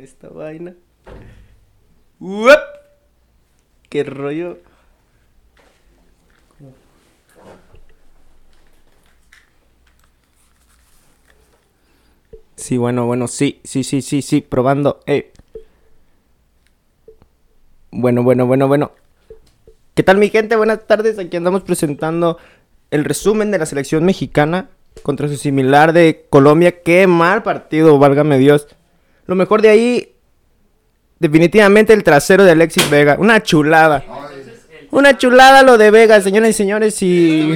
esta vaina. ¡Uep! ¡Qué rollo! Sí, bueno, bueno, sí, sí, sí, sí, sí, probando. Eh. Bueno, bueno, bueno, bueno. ¿Qué tal mi gente? Buenas tardes. Aquí andamos presentando el resumen de la selección mexicana contra su similar de Colombia. Qué mal partido, válgame Dios. Lo mejor de ahí, definitivamente el trasero de Alexis Vega. Una chulada. Una chulada lo de Vega, señoras y señores. Y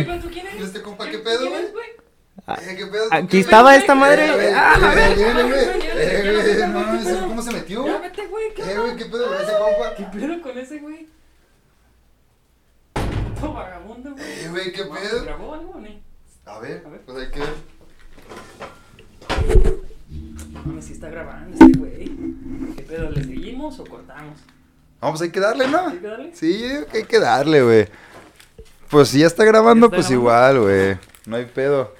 ¿Este compa qué pedo, güey? Eh, ¿Qué pedo? aquí ¿Qué, estaba güey? esta madre. Eh, güey, Ah, a ver. ¿ese. ¿Cómo se metió? Ya vete, güey, ¿qué Eh, güey, ¿qué pedo? ¿Ese ¿Qué compa? pedo con ese güey? Todo vagabundo, güey. Eh, güey, ¿qué pedo? ¿Grabó algo A ver. pues hay que ver. Mames, sí está grabando este güey. ¿Qué pedo? ¿Le seguimos o cortamos? Vamos, hay que darle, ¿no? ¿Hay que darle? Sí, hay que darle, güey. Pues si ya está grabando, ¿Ya está pues grabando? igual, güey. No hay pedo.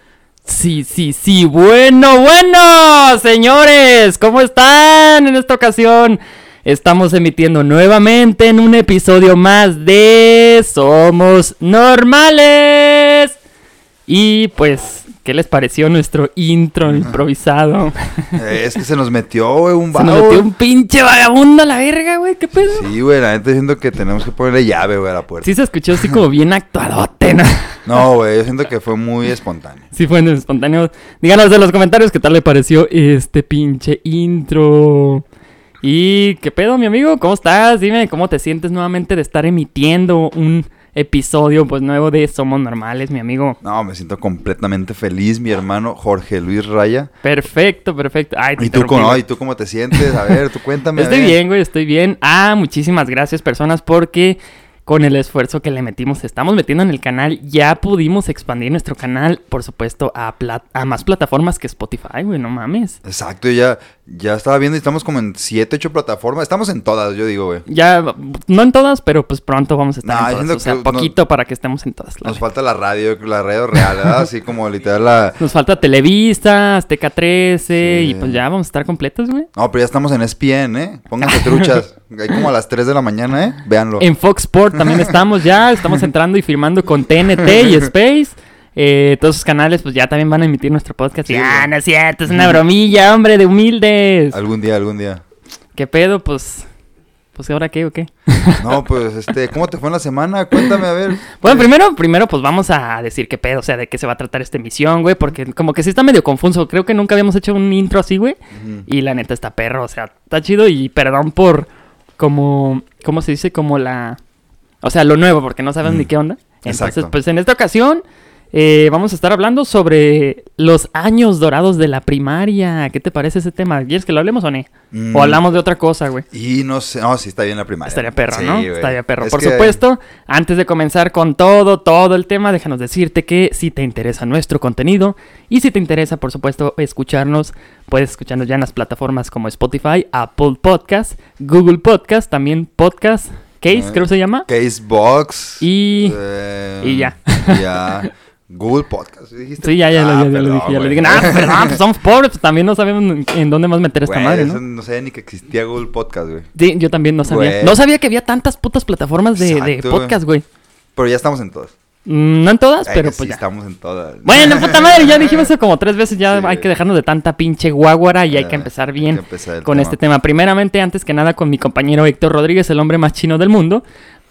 Sí, sí, sí. Bueno, bueno, señores, ¿cómo están en esta ocasión? Estamos emitiendo nuevamente en un episodio más de Somos Normales. Y pues, ¿qué les pareció nuestro intro improvisado? Eh, es que se nos metió, güey, un Se nos metió un pinche vagabundo a la verga, güey, ¿qué pedo? Sí, güey, la neta siento que tenemos que ponerle llave, güey, a la puerta. Sí se escuchó así como bien actuadote, ¿no? No, güey, yo siento que fue muy espontáneo. Sí fue espontáneo. Díganos en los comentarios qué tal le pareció este pinche intro. Y qué pedo, mi amigo, ¿cómo estás? Dime cómo te sientes nuevamente de estar emitiendo un episodio pues nuevo de Somos Normales, mi amigo. No, me siento completamente feliz, mi hermano Jorge Luis Raya. Perfecto, perfecto. Ay, ¿Y tú, cómo. ¿Y tú cómo te sientes? A ver, tú cuéntame. Estoy bien, güey, estoy bien. Ah, muchísimas gracias, personas, porque con el esfuerzo que le metimos, estamos metiendo en el canal, ya pudimos expandir nuestro canal, por supuesto, a, plat- a más plataformas que Spotify, güey, no mames. Exacto, ya, ya estaba viendo y estamos como en 7, 8 plataformas. Estamos en todas, yo digo, güey. Ya, no en todas, pero pues pronto vamos a estar Nah, en siento todas. O sea, que no- poquito para que estemos en todas. Nos falta la radio, la radio real, ¿verdad? Así como literal la... Nos falta Televisa, Azteca 13 Sí. y pues ya vamos a estar completos, güey. No, pero ya estamos en ESPN, ¿eh? Pónganse truchas. Hay como a las 3 de la mañana, ¿eh? Véanlo. En Fox Sport también estamos ya, estamos entrando y firmando con TNT y Space. Eh, todos esos canales pues ya también van a emitir nuestro podcast. Sí, y, ah, no es cierto, es una bromilla, hombre, de humildes. Algún día, algún día. ¿Qué pedo? Pues, pues ahora qué o qué. No, pues, este, ¿cómo te fue en la semana? Cuéntame, a ver. Bueno, primero, primero, pues vamos a decir qué pedo, o sea, de qué se va a tratar esta emisión, güey, porque como que sí está medio confuso. Creo que nunca habíamos hecho un intro así, güey. Y la neta está perro, o sea, está chido y perdón por como, ¿cómo se dice? Como la... O sea, lo nuevo, porque no sabemos Mm. ni qué onda. Entonces, Exacto. pues en esta ocasión eh, vamos a estar hablando sobre los años dorados de la primaria. ¿Qué te parece ese tema? ¿Quieres que lo hablemos o no? Mm. O hablamos de otra cosa, güey. Y no sé, no, sí está bien la primaria. Estaría perro, Sí, ¿no? güey. Estaría perro. Es Por que- supuesto, antes de comenzar con todo, todo el tema, déjanos decirte que si te interesa nuestro contenido y si te interesa, por supuesto, escucharnos, puedes escucharnos ya en las plataformas como Spotify, Apple Podcast, Google Podcast, también Podcast Case, Eh, creo que se llama. Casebox. Y- eh, y ya. Ya. Google Podcast, ¿dijiste? Sí, ya, ya, lo- Ah, ya, ya lo dije, ya güey. dije. Ah, perdón, pues somos pobres, pues también no sabemos en- dónde más meter esta Güey, madre, eso ¿no? no sabía ni que existía Google Podcast, güey. Sí, yo también no sabía. Güey. No sabía que había tantas putas plataformas de, de Exacto, podcast, güey. Pero ya estamos en todas. Mm, No en todas, Ay, pero pues sí, ya. estamos en todas. Bueno, puta madre, ya dijimos eso como tres veces, ya Sí. hay que dejarnos de tanta pinche guaguara y hay que Eh, empezar bien que empezar el con tema. este tema. Primeramente, antes que nada, con mi compañero Héctor Rodríguez, el hombre más chino del mundo.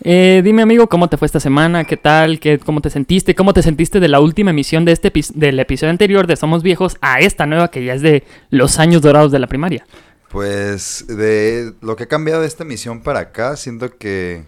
Eh, dime, amigo, ¿cómo te fue esta semana? ¿Qué tal? ¿Qué, ¿Cómo te sentiste? ¿Cómo te sentiste de la última emisión de este del episodio anterior de Somos Viejos a esta nueva que ya es de los años dorados de la primaria? Pues de lo que ha cambiado de esta emisión para acá, siento que,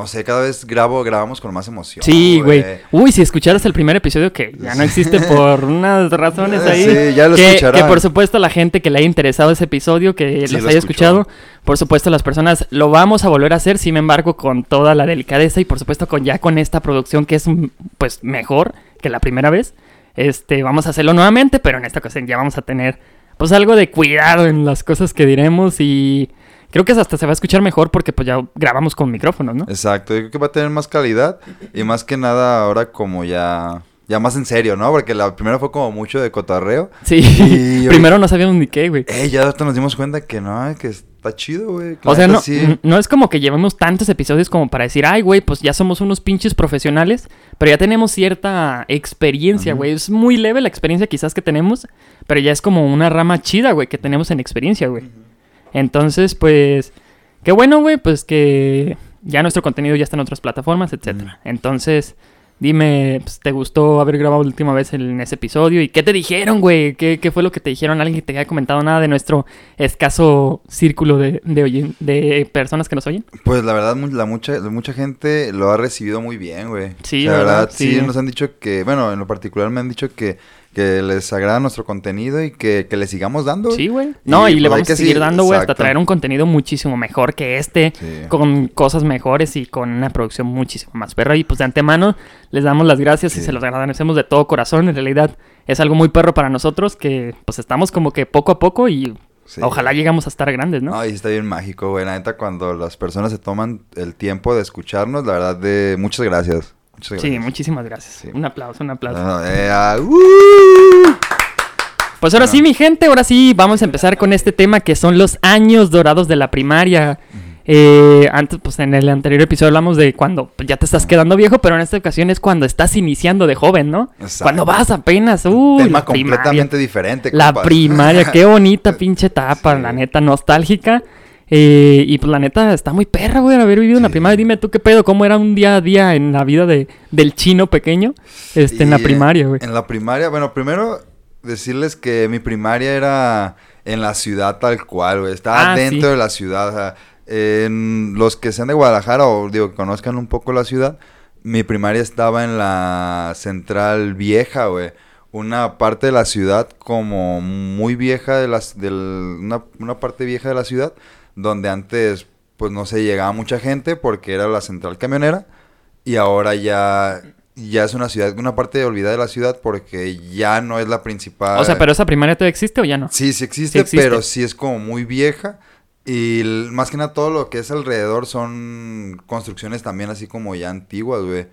no sé, cada vez grabo, grabamos con más emoción. Sí, güey. Uy, si escucharas el primer episodio que ya no existe por unas razones ahí. Sí, ya lo que, escucharán. que por supuesto la gente que le haya interesado ese episodio, que Sí, los lo haya escuchado, por supuesto las personas lo vamos a volver a hacer, sin embargo, con toda la delicadeza y por supuesto con ya con esta producción que es mm, pues mejor que la primera vez. Este, vamos a hacerlo nuevamente, pero en esta ocasión ya vamos a tener pues algo de cuidado en las cosas que diremos y creo que hasta se va a escuchar mejor porque pues ya grabamos con micrófonos, ¿no? Exacto, yo creo que va a tener más calidad y más que nada ahora como ya ya más en serio, ¿no? Porque la primera fue como mucho de cotorreo. Sí. Y- Primero no sabíamos ni qué, güey. Eh, ya ahorita nos dimos cuenta que no, que está chido, güey. O sea, no, sí. no es como que llevemos tantos episodios como para decir, ay, güey, pues ya somos unos pinches profesionales, pero ya tenemos cierta experiencia, güey. Es muy leve la experiencia quizás que tenemos, pero ya es como una rama chida, güey, que tenemos en experiencia, güey. Entonces, pues, qué bueno, güey, pues que ya nuestro contenido ya está en otras plataformas, etcétera. Entonces, dime, pues, ¿te gustó haber grabado la última vez en ese episodio? ¿Y qué te dijeron, güey? ¿Qué, qué fue lo que te dijeron? ¿Alguien que te haya comentado nada de nuestro escaso círculo de, de, de personas que nos oyen? Pues la verdad, la mucha, la mucha gente lo ha recibido muy bien, güey. Sí, la ¿verdad? verdad, sí. Sí. nos han dicho que, bueno, en lo particular me han dicho que, que les agrada nuestro contenido y que, que le sigamos dando. Sí, güey. No, Y, y le pues, vamos a seguir sí, dando, güey, hasta traer un contenido muchísimo mejor que este. Sí. con cosas mejores y con una producción muchísimo más perra. Y pues de antemano les damos las gracias y se los agradecemos de todo corazón. En realidad es algo muy perro para nosotros que pues estamos como que poco a poco y Sí. ojalá llegamos a estar grandes, ¿no? No, y está bien mágico, güey. La neta, cuando las personas se toman el tiempo de escucharnos, la verdad, de muchas gracias. Muchas gracias. sí, muchísimas gracias. Sí. Un aplauso, un aplauso. No, eh, ah, uh. Pues ahora Ah. sí, mi gente, ahora sí vamos a empezar con este tema que son los años dorados de la primaria. Eh, antes, pues en el anterior episodio hablamos de cuando ya te estás quedando viejo, pero en esta ocasión es cuando estás iniciando de joven, ¿no? Exacto. Cuando vas apenas, uh, Tema la primaria. completamente diferente. La primaria, qué bonita pinche etapa, Sí. la neta, nostálgica. Eh, y pues la neta, está muy perra, güey, haber vivido en la Sí. primaria. Dime tú qué pedo, cómo era un día a día en la vida de, del chino pequeño, este, en la primaria, güey. En la primaria, bueno, primero decirles que mi primaria era en la ciudad tal cual, güey. Estaba Ah, dentro sí. de la ciudad. o sea, en los que sean de Guadalajara o digo que conozcan un poco la ciudad, mi primaria estaba en la central vieja, güey. Una parte de la ciudad como muy vieja de las del una, una parte vieja de la ciudad donde antes pues no se llegaba mucha gente porque era la central camionera y ahora ya ya es una ciudad, una parte olvidada de la ciudad porque ya no es la principal. O sea, pero esa primaria todavía existe o ya no? Sí, sí existe, Sí existe. pero sí es como muy vieja. Y más que nada todo lo que es alrededor son construcciones también así como ya antiguas, güey. O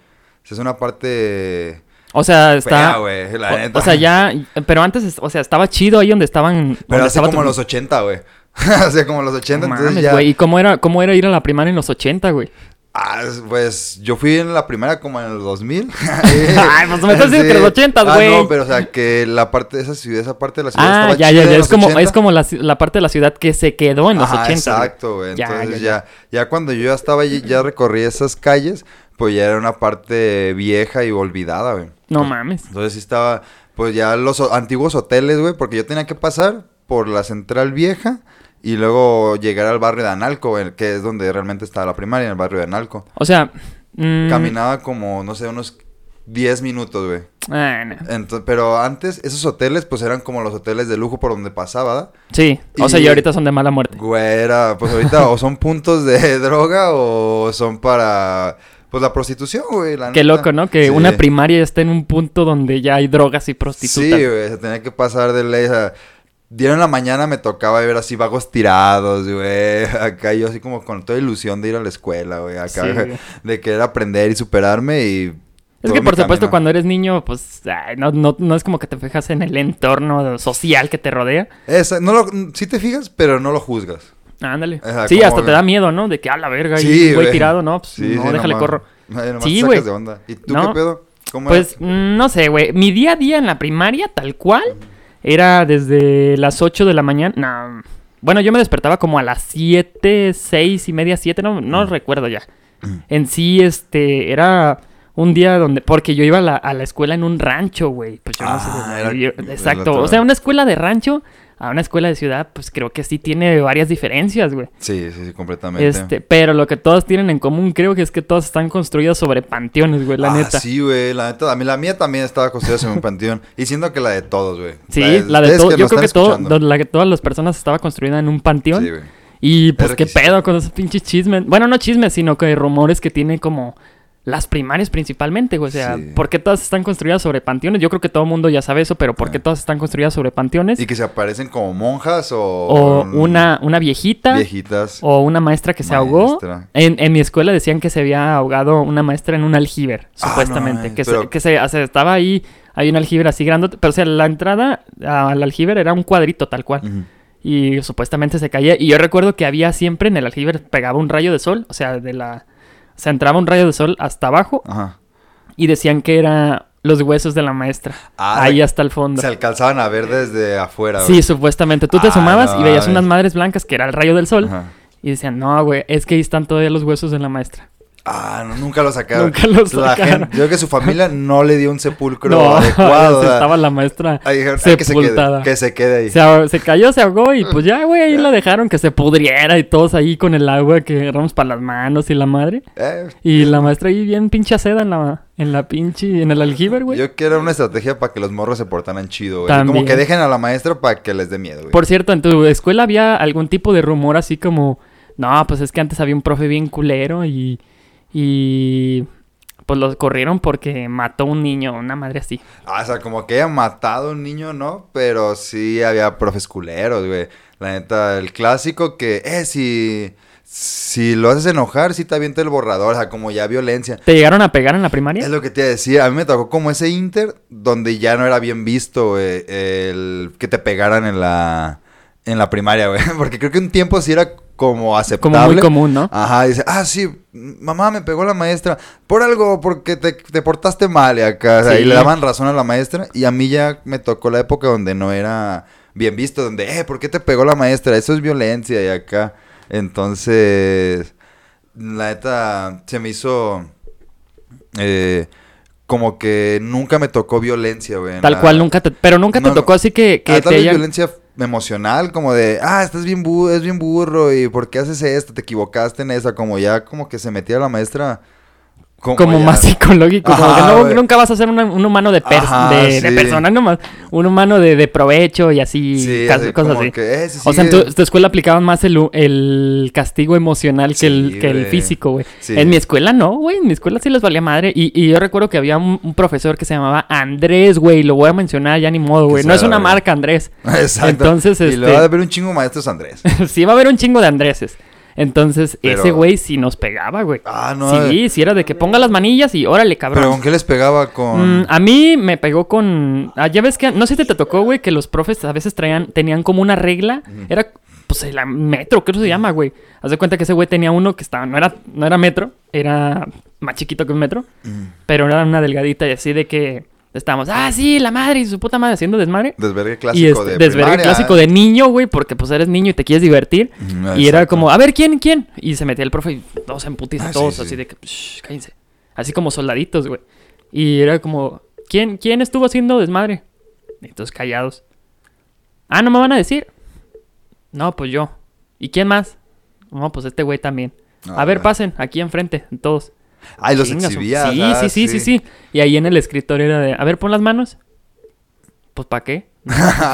sea, es una parte O sea, está. fea, güey, la o, neta. o sea, ya. Pero antes, es- o sea, estaba chido ahí donde estaban. Pero donde hace estaba como tu- los 80, güey. o sea, como los 80, No entonces mames, ya... ¿Y cómo era, cómo era ir a la primaria en los 80, güey? Ah, pues yo fui en la primera como en el 2000. Ay, pues me estás diciendo que los 80s, Ah, güey. no, pero o sea, que la parte de esa ciudad, esa parte de la ciudad Ah, estaba ya, ya, ya. Es como, 80. es como la, la parte de la ciudad que se quedó en los Ajá, 80. güey. Exacto, güey. Ya, Entonces ya, ya, ya, cuando yo ya estaba allí, ya recorrí esas calles, pues ya era una parte vieja y olvidada, güey. No mames. Entonces sí estaba, pues ya los antiguos hoteles, güey, porque yo tenía que pasar por la central vieja y luego llegar al barrio de Analco, que es donde realmente estaba la primaria, en el barrio de Analco. O sea. mm, Caminaba como, no sé, unos 10 minutos, güey. ah, no. Ento- pero antes, esos hoteles, pues eran como los hoteles de lujo por donde pasaba, ¿verdad? Sí. O sea, Y- ahorita son de mala muerte. Güey, era, pues ahorita o son puntos de droga o son para, pues la prostitución, güey. la Qué neta. loco, ¿no? Que Sí. una primaria está en un punto donde ya hay drogas y prostitutas. Sí, güey, se tenía que pasar de ley. Sea, dieron en la mañana me tocaba ver así vagos tirados, güey. Acá yo así como con toda ilusión de ir a la escuela, güey. Acá, Sí, de querer aprender y superarme y... Es que por supuesto camino. cuando eres niño, pues ay, no, no, no es como que te fijas en el entorno social que te rodea. Esa, no lo, sí te fijas, pero no lo juzgas. Ándale. Sí, hasta te da miedo, ¿no? De que a la verga Sí, y un güey güey. tirado, no, pues Sí, no, sí, déjale nomás- corro. Nomás Sí, güey. de onda. ¿Y tú No. qué pedo? ¿Cómo Pues mm, no sé, güey. Mi día a día en la primaria, tal cual, era desde las 8 de la mañana. No. Bueno, yo me despertaba como a las 7, 6 y media, 7, no, no recuerdo ya. En sí, este, era un día donde. Porque yo iba a la, a la escuela en un rancho, güey. Pues yo no sé. Ah, era yo- exacto. O sea, una escuela de rancho a una escuela de ciudad, pues creo que sí tiene varias diferencias, güey. Sí, sí, sí, completamente. Este, pero lo que todas tienen en común, creo que es que todas están construidas sobre panteones, güey, la ah, neta. sí, güey, la neta. A mí, la mía también estaba construida en un panteón. Y siento que la de todos, güey. Sí, la de ustedes todo. que Yo creo que todo, la que todas las personas estaba construida en un panteón. Sí, güey. y pues qué pedo con esos pinches chismes. Bueno, no chismes, sino que rumores que tiene como las primarias principalmente, güey. O sea, Sí. ¿por qué todas están construidas sobre panteones? Yo creo que todo el mundo ya sabe eso, pero ¿por qué Ah. todas están construidas sobre panteones? Y que se aparecen como monjas o... O una, una viejita. Viejitas. O una maestra que se ahogó. En, en mi escuela decían que se había ahogado una maestra en un aljiber, Ah, supuestamente. no, que, pero- se, que se, o sea, estaba ahí, hay un aljiber así grandote. Pero, o sea, la entrada al aljiber era un cuadrito tal cual. Y supuestamente se caía. Y yo recuerdo que había siempre en el aljiber pegaba un rayo de sol. O sea, de la. O sea, entraba un rayo de sol hasta abajo. Ajá. Y decían que era los huesos de la maestra. Ah, ahí hasta el fondo. Se alcanzaban a ver desde afuera, Sí, güey. supuestamente. Tú te Ah, asomabas no y veías unas madres blancas que era el rayo del sol. Ajá. Y decían, no, güey, es que ahí están todavía los huesos de la maestra. Ah, no, nunca lo sacaron. Nunca lo La sacaron. gente- yo creo que su familia no le dio un sepulcro No, adecuado. estaba la maestra ahí dijeron, "Ay, que se quede, sepultada. que se quede ahí. Se, cayó, se ahogó y pues ya, güey, ahí la dejaron que se pudriera y todos ahí con el agua que agarramos para las manos y la madre. Eh, Y la maestra ahí bien pinche seda en la, en la pinche, en el aljiber, güey. yo quiero una estrategia para que los morros se portaran chido, güey. Como que dejen a la maestra para que les dé miedo, güey. Por cierto, ¿en tu escuela había algún tipo de rumor así como, no, pues es que antes había un profe bien culero y, y pues los corrieron porque mató a un niño, una madre así. Ah, o sea, como que haya matado a un niño, ¿no? Pero sí había profes culeros, güey. La neta, el clásico que, eh, si, si lo haces enojar, sí te avienta el borrador, o sea, como ya violencia. ¿Te llegaron a pegar en la primaria? Es lo que te iba a decir, a mí me tocó como ese inter donde ya no era bien visto, güey, el que te pegaran en la, en la primaria, güey. Porque creo que un tiempo sí era como aceptable. Como muy común, ¿no? Ajá, dice, ah, sí, mamá me pegó la maestra por algo, porque te, te portaste mal y acá, o sea, y le daban razón a la maestra, y a mí ya me tocó la época donde no era bien visto, donde, eh, ¿por qué te pegó la maestra? Eso es violencia y acá, entonces, la neta, se me hizo, eh, como que nunca me tocó violencia, güey. Tal la- cual, nunca te... Pero nunca te No, tocó así que, que Ah, tal te vez hayan... violencia emocional, como de, ah, estás bien burro, es bien burro, y ¿por qué haces esto? Te equivocaste en esa, como ya, como que se metía la maestra. Como más psicológico, como Ajá, que no- güey. nunca vas a ser una- un humano de, pers- Ajá, de, persona, nomás, un humano de, de provecho y así, Sí, cas- así cosas como así. que, eh, O sea, en tu, tu escuela aplicaban más el, castigo emocional que, el, que físico, güey. En mi escuela no, güey. En mi escuela sí les valía madre. Y, y yo recuerdo que había un, un profesor que se llamaba Andrés, güey. Lo voy a mencionar ya ni modo, Que güey. No es una marca, Andrés. Exacto. Entonces, Y este- le va a haber un chingo de maestros Andrés. sí va a haber un chingo de Andreses. Entonces, Pero- ese güey sí nos pegaba, güey. Ah, no. sí, sí era de que ponga las manillas y órale, cabrón. Pero ¿con qué les pegaba con...? Mm, a mí me pegó con. ah, ya ves que. No sé si te tocó, güey, que los profes a veces traían, tenían como una regla. Era, pues, el metro, ¿qué se llama, güey? Haz de cuenta que ese güey tenía uno que estaba. No era, no era metro, era más chiquito que un metro. Mm. Pero era una delgadita y así de que. Estábamos, ah, sí, la madre y su puta madre haciendo desmadre. Desvergue y clásico este, de desvergue primaria. clásico de niño, güey, porque pues eres niño y te quieres divertir. Mm, Y era como, a ver, ¿quién, quién? Y se metía el profe y todos putiza, Ah, todos sí. así de que, "Shh, cállense. Así como soldaditos, güey. Y era como, ¿quién, ¿quién estuvo haciendo desmadre? Y todos callados. Ah, ¿no me van a decir? No, pues yo. ¿Y quién más? No, pues este güey también. Ah, a ver, güey. pasen, aquí enfrente, todos. Ay, los exhibía. Sí, ah, sí, sí, sí, sí. Y ahí en el escritorio era de, a ver, pon las manos. Pues, ¿para qué?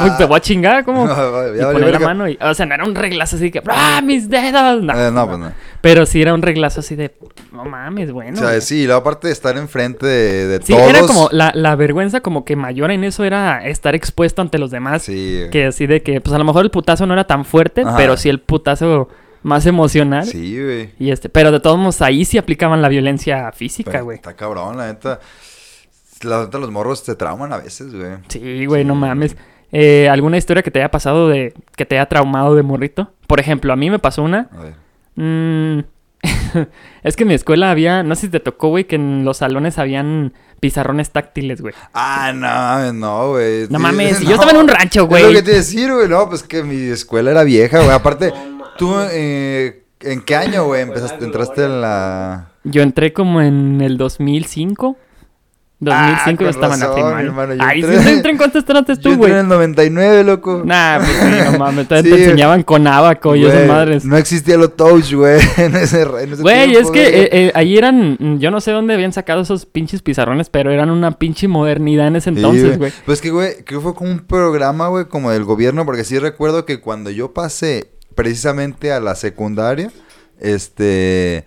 pues te voy a chingar, ¿cómo? Ya y poner la mano y, o sea, no era un reglazo así de que, ¡ah, mis dedos! No, Eh, no, pues no. Pero sí era un reglazo así de, no mames, bueno. o sea, güey". sí, y luego aparte de estar enfrente de, de Sí, todos... era como, la, la vergüenza como que mayor en eso era estar expuesto ante los demás. Sí, Que así de que, pues a lo mejor el putazo no era tan fuerte, pero sí el putazo más emocional. sí, güey. Y este, pero de todos modos ahí sí aplicaban la violencia física, güey. Está cabrón, la neta. La neta, los morros se trauman a veces, güey. Sí, güey, no mames. Eh, ¿Alguna historia que te haya pasado de, que te haya traumado de morrito? Por ejemplo, a mí me pasó una. A ver. Mm, es que en mi escuela había, no sé si te tocó, güey, que en los salones habían pizarrones táctiles, güey. Ah, no, mames, no, güey. No mames, no. yo estaba en un rancho, Es lo güey. que te iba a decir, güey. No, pues que mi escuela era vieja, güey. Aparte, tú, eh, ¿en qué año, güey, empezaste, entraste en la... Yo entré como en el 2005. 2005 Ah, yo con estaba en la razón, hermano, yo Ay, entré- ¿sí entré en cuánto Yo tú, entré güey? en el 99, loco. Nah, pues sí, no mames. Todavía Sí. te enseñaban con abaco y esas madres. No existía lo touch, güey, en ese, Güey, es que eh, eh, ahí eran, yo no sé dónde habían sacado esos pinches pizarrones, pero eran una pinche modernidad en ese Sí, entonces, güey. Pues que, güey, creo que fue como un programa, güey, como del gobierno, porque sí recuerdo que cuando yo pasé precisamente a la secundaria, este,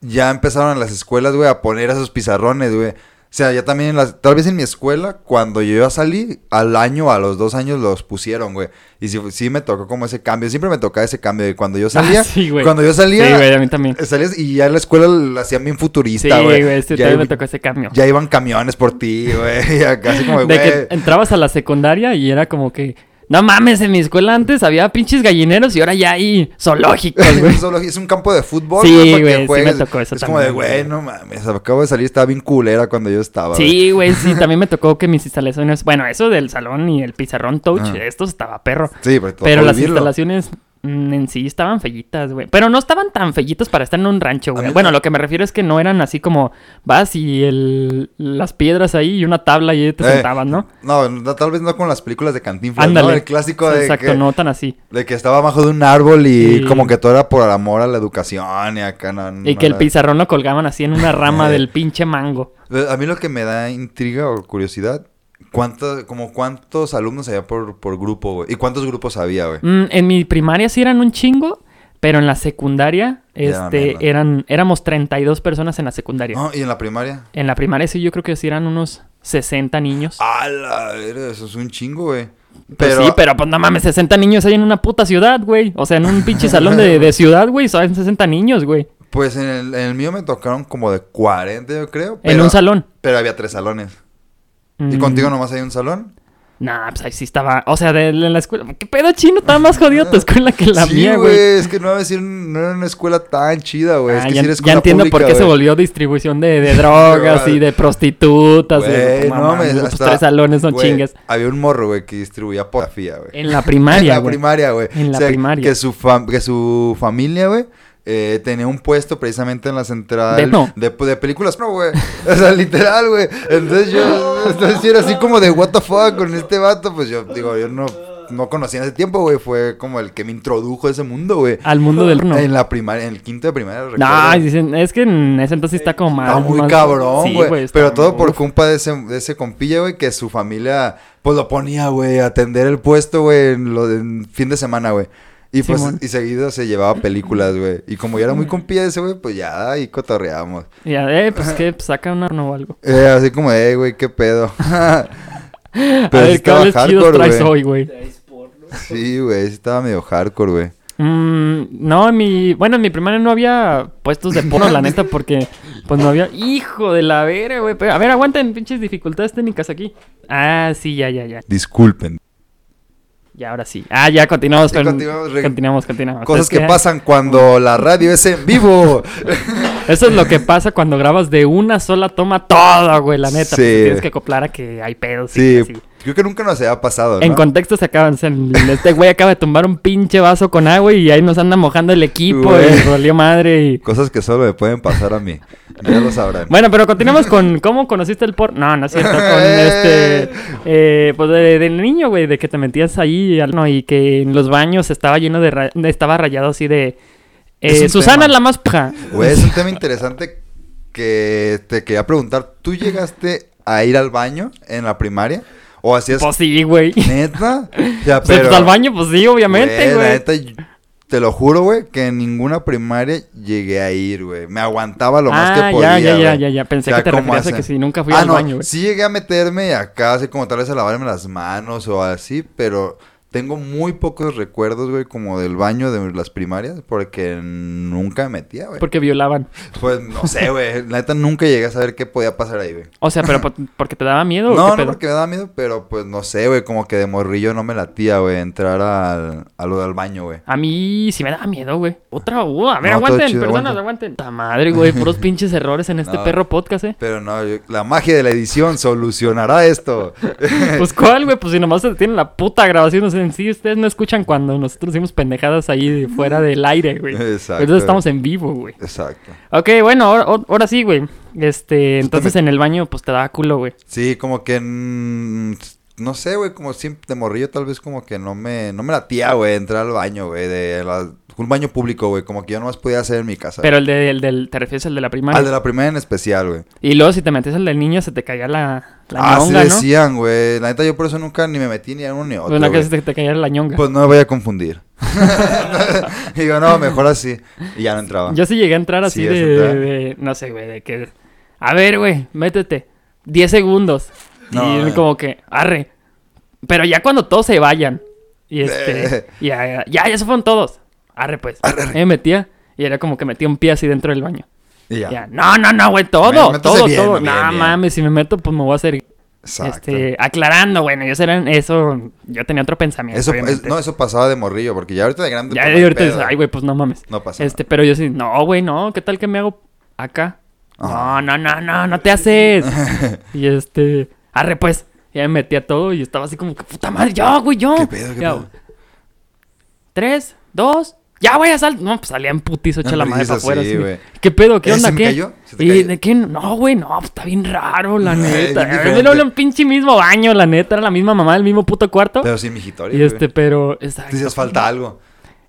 ya empezaron en las escuelas, güey, a poner esos pizarrones, güey. O sea, ya también en las, tal vez en mi escuela, cuando yo ya salí, al año, a los dos años los pusieron, güey. Y sí, sí me tocó como ese cambio. Siempre me tocaba ese cambio. Y cuando yo salía, Ah, sí, güey. cuando yo salía, Sí, güey, a mí también. salías y ya en la escuela lo hacían bien Sí, futurista, güey. güey, este ya, también me tocó ese cambio. ya iban camiones por ti, güey. Y acá así como, de güey. que entrabas a la secundaria y era como que, no mames, en mi escuela antes había pinches gallineros y ahora ya hay zoológicos, güey. Es un campo de fútbol, Sí, güey, sí me tocó eso Es como de, también, güey, no mames, acabo de salir, estaba bien culera cuando yo estaba. Sí, güey, sí, también me tocó que mis instalaciones, bueno, eso del salón y el pizarrón touch, Ah. esto estaba perro. Sí, pero, tocó Pero las instalaciones en sí estaban fellitas, güey. Pero no estaban tan fellitas para estar en un rancho, güey. Bueno, lo que me refiero es que no eran así como vas y el, las piedras ahí y una tabla y te Eh, sentabas, ¿no? No, no, tal vez no con las películas de Cantinflas, Ándale. ¿no? El clásico de, Exacto, que, no tan así. de que estaba abajo de un árbol y Sí. como que todo era por amor a la educación y acá no... Y que el pizarrón lo colgaban así en una rama del pinche mango. A mí lo que me da intriga o curiosidad, ¿cuánto, como cuántos alumnos había por, por grupo, güey? ¿Y cuántos grupos había, güey? Mm, en mi primaria sí eran un chingo, pero en la secundaria, Ya, este, mierda. eran, éramos 32 personas en la secundaria. No, ¿Y en la primaria? En la primaria sí, yo creo que sí eran unos 60 niños. ¡Hala! Eso es un chingo, güey. Pues sí, pero pues no mames, 60 niños hay en una puta ciudad, güey. O sea, en un pinche salón de, de ciudad, güey, son 60 niños, güey. Pues en el, en el mío me tocaron como de 40, yo creo. En pero- un salón. Pero había tres salones. ¿Y Mm, contigo nomás hay un salón? Nah, pues ahí sí estaba. O sea, de, de la escuela. ¿Qué pedo chino? Estaba más jodido tu escuela que la sí, mía, güey. Es que no iba a decir, no era una escuela tan chida, güey. es Ah, que ya, sí era ya escuela entiendo pública, por qué se volvió distribución de, de drogas y de prostitutas. y de- Güey, no, me- pues hasta- tres salones son güey, chingues. Había un morro, güey, que distribuía pornografía, güey. En la primaria, En la primaria, güey. En la O sea, primaria. Que su, fam- que su familia, güey, eh, tenía un puesto precisamente en la central De no. de, de películas, no, güey. O sea, literal, güey. Entonces yo, entonces yo era así como de, what the fuck, con este vato. Pues yo, digo, yo no, no conocía en ese tiempo, güey. Fue como el que me introdujo a ese mundo, güey. Al mundo del porno. En la primaria, en el quinto de primaria, No, dicen, es que en ese entonces está como más. Está muy más- cabrón, güey. pero todo por culpa de ese, de ese compilla, güey, que su familia, pues lo ponía, güey, a atender el puesto, güey, en, lo de- en fin de semana, güey. Y pues, Simón. y seguido se llevaba películas, güey. Y como yo era muy compilla de ese, güey, pues ya ahí cotorreamos. Ya, eh, pues que pues, saca un horno o algo. Eh, así como, eh, güey, qué pedo. a Pero sí ver, ¿qué hardcore, traes güey. hoy, güey? Sí, güey, estaba medio hardcore, güey. Mm, no, en mi. Bueno, en mi primaria no había puestos de porno, la neta, porque pues no había. Hijo de la vera, güey. Pero, a ver, aguanten, pinches dificultades técnicas aquí. Ah, sí, ya, ya, ya. Disculpen. Ya, ahora sí. Ah, ya continuamos Sí, con. continuamos, Continuamos, continuamos. Cosas que pasan cuando la radio es en vivo. Eso es lo que pasa cuando grabas de una sola toma todo, güey, la neta. Sí. pues, tienes que acoplar a que hay pedos. y Sí, así. Creo que nunca nos había pasado, ¿no? En contexto se acaban. Este güey acaba de tumbar un pinche vaso con agua y ahí nos anda mojando el equipo Güey. y valió madre y. Cosas que solo me pueden pasar a mí. Ya lo sabrán. Bueno, pero continuamos con cómo conociste el porno. No, no es cierto. Con este. eh, pues de, del niño, güey, de que te metías ahí no, y que en los baños estaba lleno de. ra- estaba rayado así de. Eh, un Susana tema. es la más paja. Güey, es un tema interesante que te quería preguntar. ¿Tú llegaste a ir al baño en la primaria? ¿O hacías Pues sí, güey. neta? Ya, O sea, pues, al baño, pues sí, obviamente, güey. neta, te lo juro, güey, que en ninguna primaria llegué a ir, güey. Me aguantaba lo más Ah, que podía, ya, ya, ya, ya, ya. Pensé O sea, que te ¿cómo referías a que si nunca fui ah, al no, baño, güey. sí llegué a meterme acá, así como tal vez a lavarme las manos o así, pero tengo muy pocos recuerdos, güey, como del baño de las primarias, porque nunca me metía, güey. Porque violaban. Pues no sé, güey. La neta nunca llegué a saber qué podía pasar ahí, güey. O sea, pero por- porque te daba miedo o No, qué no porque me daba miedo, pero pues no sé, güey. Como que de morrillo no me latía, güey, entrar al, a lo del baño, güey. A mí sí me daba miedo, güey. Otra, uh, a ver, No, aguanten, chido, personas, aguanten. Ta madre, güey, puros pinches errores en este No. perro podcast, eh. Pero no, yo- la magia de la edición solucionará esto. Pues cuál, güey, pues si nomás se tienen la puta grabación, o sea, en sí ustedes no escuchan cuando nosotros decimos pendejadas ahí de fuera del aire, güey. Exacto. Entonces estamos en vivo, güey. Exacto. Ok, bueno, ahora, ahora sí, güey. Este, entonces en el baño, pues te daba culo, güey. Sí, como que... no sé, güey, como siempre de morrillo tal vez como que no me, no me latía, güey, entrar al baño, güey, de la- un baño público, güey, como que yo nomás podía hacer en mi casa. Pero el, de- el del, te refieres al de la primaria. Al de la primera en especial, güey. Y luego si te metes al del niño, se te caía la, la Ah, sí ñonga, ¿no? decían, güey. La neta yo por eso nunca ni me metí ni a uno ni a otro, Una que güey. se te, te caía la ñonga. Pues no me voy a confundir. y digo, no, mejor así. Y ya no entraba. Yo sí llegué a entrar así Sí, de, No sé, güey, de que. A ver, güey, métete. 10 segundos. No, y eh. como que, arre. Pero ya cuando todos se vayan. Y este. ya, ya, ya, ya se fueron todos. Arre, pues. Arre, arre. Me metía. Y era como que metía un pie así dentro del baño. Y ya. Ya. No, no, no, güey, todo, Métase todo, bien, todo. no mames, si me meto, pues me voy a hacer. Exacto. Este, aclarando, bueno, yo eran eso, yo tenía otro pensamiento. Eso, es- no, eso pasaba de morrillo, porque ya ahorita de grande. ya de ahorita dices, ay, güey, pues no mames. No pasa Este, pero yo sí, no, güey, no, ¿qué tal que me hago acá? Ajá. No, no, no, no, no te haces. y este, arre pues, ya me metí a todo y estaba así como que, puta madre, yo, güey, yo. ¿Qué pedo, qué pedo? Tres, dos, ya voy a salir. No, pues salía en putizo, echa En la madre para afuera. sí, así. güey. ¿Qué pedo? ¿Qué ¿Eh, onda? se me ¿Qué? cayó? ¿Se te ¿Y de qué? No, güey, no, pues está bien raro, la neta. diferente. Era un pinche mismo baño, la neta, era la misma mamá, el mismo puto cuarto. Pero sí, mi historia. y este, pero. exacto. Decías, falta algo.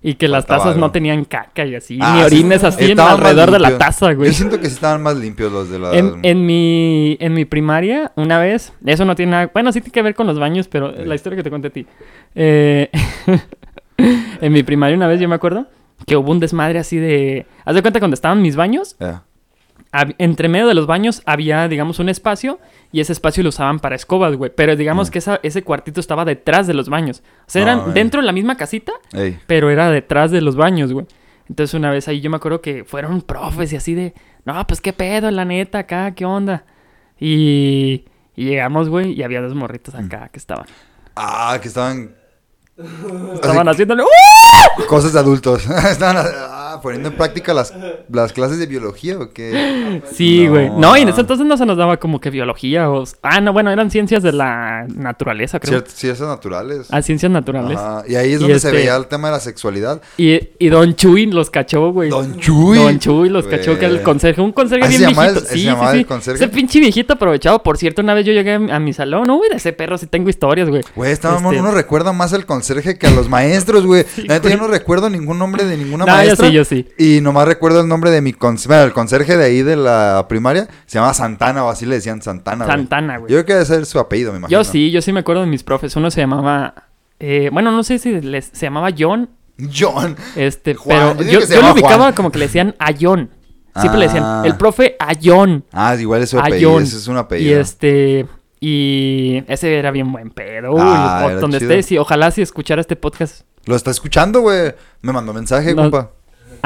Y que las tazas no tenían caca y así, Ah, ni sí, orines así en estaban más alrededor de la taza, güey. Yo siento que sí estaban más limpios los de la. En, en mi, en mi primaria, una vez, eso no tiene nada, bueno, sí tiene que ver con los baños, pero Sí. la historia que te conté a ti. Eh, en mi primaria una vez yo me acuerdo que hubo un desmadre así de... Haz de cuenta cuando estaban mis baños, hab- entre medio de los baños había, digamos, un espacio y ese espacio lo usaban para escobas, güey. Pero digamos Mm. que esa- ese cuartito estaba detrás de los baños. O sea, eran dentro de la misma casita, Ey. pero era detrás de los baños, güey. Entonces una vez ahí yo me acuerdo que fueron profes y así de, no, pues qué pedo, la neta, acá, qué onda. Y, y llegamos, güey, y había dos morritos Mm. acá que estaban. Ah, que estaban. Estaban haciéndole, ¡uh! Cosas de adultos. estaban ah, poniendo en práctica las, las clases de biología o qué. Sí, güey. No, y en ese entonces no se nos daba como que biología o... Ah, no, bueno, eran ciencias de la naturaleza, creo. Cier- Ciencias naturales. Ah, ciencias naturales. Y ahí es donde se este- veía el tema de la sexualidad. Y, y Don Chuy los cachó, güey. Don Chuy. Don Chuy los cachó, que el conserje. Un conserje ¿Así bien viejito. el- sí, el? Ese pinche viejito aprovechado. Por cierto, una vez yo llegué a, mi salón. No, güey, de ese perro sí tengo historias, güey. Güey, estaba Este- uno recuerda más al conserje que a los maestros, güey. Neta, yo no recuerdo ningún nombre de ninguna No, yo maestra. sí, yo sí. Y nomás recuerdo el nombre de mi conserje. Bueno, el conserje de ahí de la primaria se llama Santana o así le decían Santana. Santana, güey. Yo creo que debe ser su apellido, me imagino. Yo sí, yo sí me acuerdo de mis profes. Uno se llamaba... eh, bueno, no sé si les- se llamaba John. John. Este, Juan, yo pero yo, yo lo ubicaba Juan. como que le decían a John. Siempre le decían, Ah. el profe a John. Ah, igual es su apellido. Ese es un Y apellido. este... Y ese era bien buen pedo. Uy, Ah, donde chido. estés y ojalá si escuchara este podcast. Lo está escuchando, güey. Me mandó mensaje, No. compa.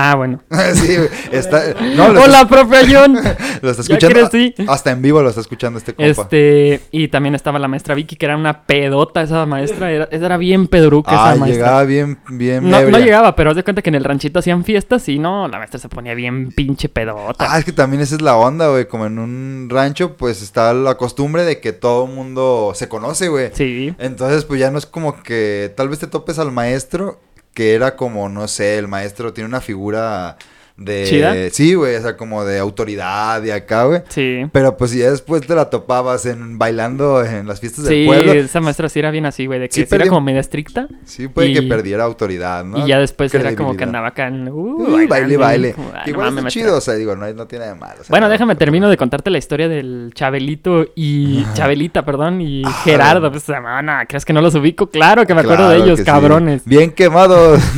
Ah, bueno. sí, güey. Está... No, lo Hola, profe John. Lo está escuchando. crecí. Hasta en vivo lo está escuchando este compa. Este, y también estaba la maestra Vicky, que era una pedota esa maestra. Era, era bien pedruca Ah, esa maestra. llegaba bien, bien No, no llegaba, pero haz de cuenta que en el ranchito hacían fiestas y no, la maestra se ponía bien pinche pedota. Ah, es que también esa es la onda, güey. Como en un rancho, pues está la costumbre de que todo el mundo se conoce, güey. Sí. Entonces, pues ya no es como que tal vez te topes al maestro, que era como, no sé, el maestro tiene una figura de... ¿Chida? Sí, güey, o sea, como de autoridad de acá, güey. Sí. Pero pues si ya después te la topabas en bailando en las fiestas del Sí, pueblo, esa maestra sí era bien así, güey, de que Sí, sí, era como media estricta. sí puede que y- perdiera autoridad, ¿no? Y ya después era como que andaba acá en. Uh, baile, bailando, baile. como, "Ay, Que no está maestra". chido, o sea, digo, no, no tiene de malo. o sea, Bueno, no- déjame termino de contarte la historia del Chabelito y Chabelita, perdón, y Ah, Gerardo. Pues, ah, no, ¿crees que no los ubico? Claro que me acuerdo de ellos, sí. cabrones. Bien quemados.